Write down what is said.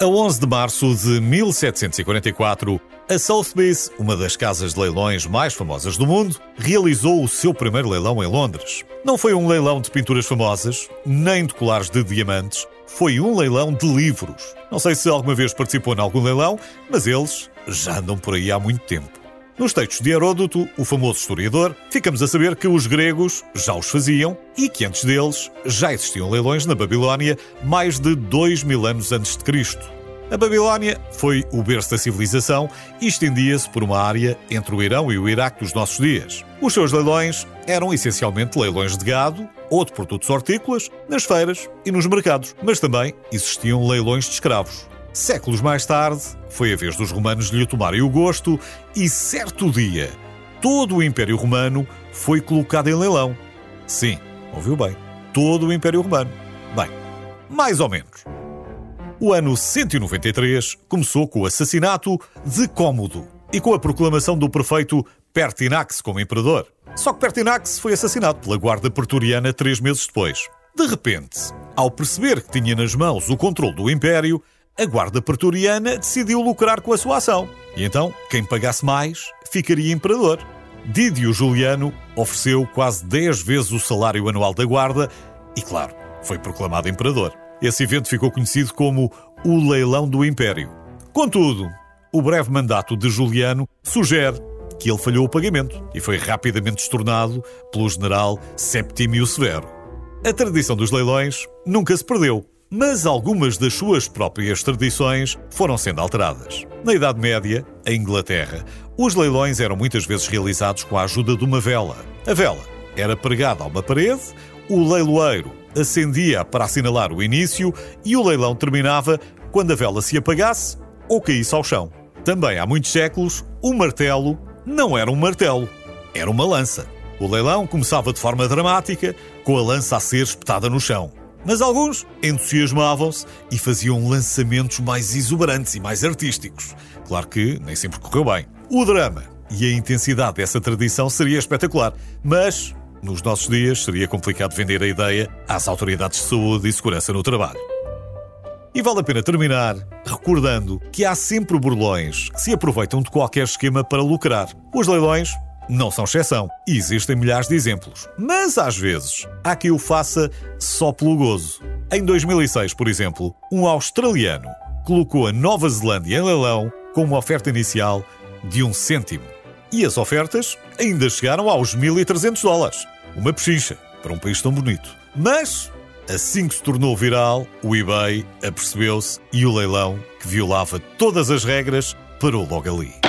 A 11 de março de 1744, a Sotheby's, uma das casas de leilões mais famosas do mundo, realizou o seu primeiro leilão em Londres. Não foi um leilão de pinturas famosas, nem de colares de diamantes, foi um leilão de livros. Não sei se alguma vez participou em algum leilão, mas eles já andam por aí há muito tempo. Nos textos de Heródoto, o famoso historiador, ficamos a saber que os gregos já os faziam e que antes deles já existiam leilões na Babilónia mais de dois mil anos antes de Cristo. A Babilónia foi o berço da civilização e estendia-se por uma área entre o Irão e o Iraque dos nossos dias. Os seus leilões eram essencialmente leilões de gado ou de produtos hortícolas nas feiras e nos mercados, mas também existiam leilões de escravos. Séculos mais tarde, foi a vez dos romanos lhe tomarem o gosto e, certo dia, todo o Império Romano foi colocado em leilão. Sim, ouviu bem, todo o Império Romano. Bem, mais ou menos. O ano 193 começou com o assassinato de Cómodo e com a proclamação do prefeito Pertinax como imperador. Só que Pertinax foi assassinado pela guarda pretoriana três meses depois. De repente, ao perceber que tinha nas mãos o controle do império, a guarda pretoriana decidiu lucrar com a sua ação. E então, quem pagasse mais ficaria imperador. Didio Juliano ofereceu quase 10 vezes o salário anual da guarda e, claro, foi proclamado imperador. Esse evento ficou conhecido como o Leilão do Império. Contudo, o breve mandato de Juliano sugere que ele falhou o pagamento e foi rapidamente estornado pelo general Septímio Severo. A tradição dos leilões nunca se perdeu, mas algumas das suas próprias tradições foram sendo alteradas. Na Idade Média, em Inglaterra, os leilões eram muitas vezes realizados com a ajuda de uma vela. A vela era pregada a uma parede, o leiloeiro acendia para assinalar o início e o leilão terminava quando a vela se apagasse ou caísse ao chão. Também há muitos séculos, o martelo não era um martelo, era uma lança. O leilão começava de forma dramática, com a lança a ser espetada no chão. Mas alguns entusiasmavam-se e faziam lançamentos mais exuberantes e mais artísticos. Claro que nem sempre correu bem. O drama e a intensidade dessa tradição seria espetacular, mas nos nossos dias seria complicado vender a ideia às autoridades de saúde e segurança no trabalho. E vale a pena terminar recordando que há sempre burlões que se aproveitam de qualquer esquema para lucrar. Os leilões não são exceção existem milhares de exemplos. Mas às vezes há quem o faça só pelo gozo. Em 2006, por exemplo, um australiano colocou a Nova Zelândia em leilão com uma oferta inicial de um cêntimo. E as ofertas ainda chegaram aos 1.300 dólares. Uma pechincha para um país tão bonito. Mas, assim que se tornou viral, o eBay apercebeu-se e o leilão, que violava todas as regras, parou logo ali.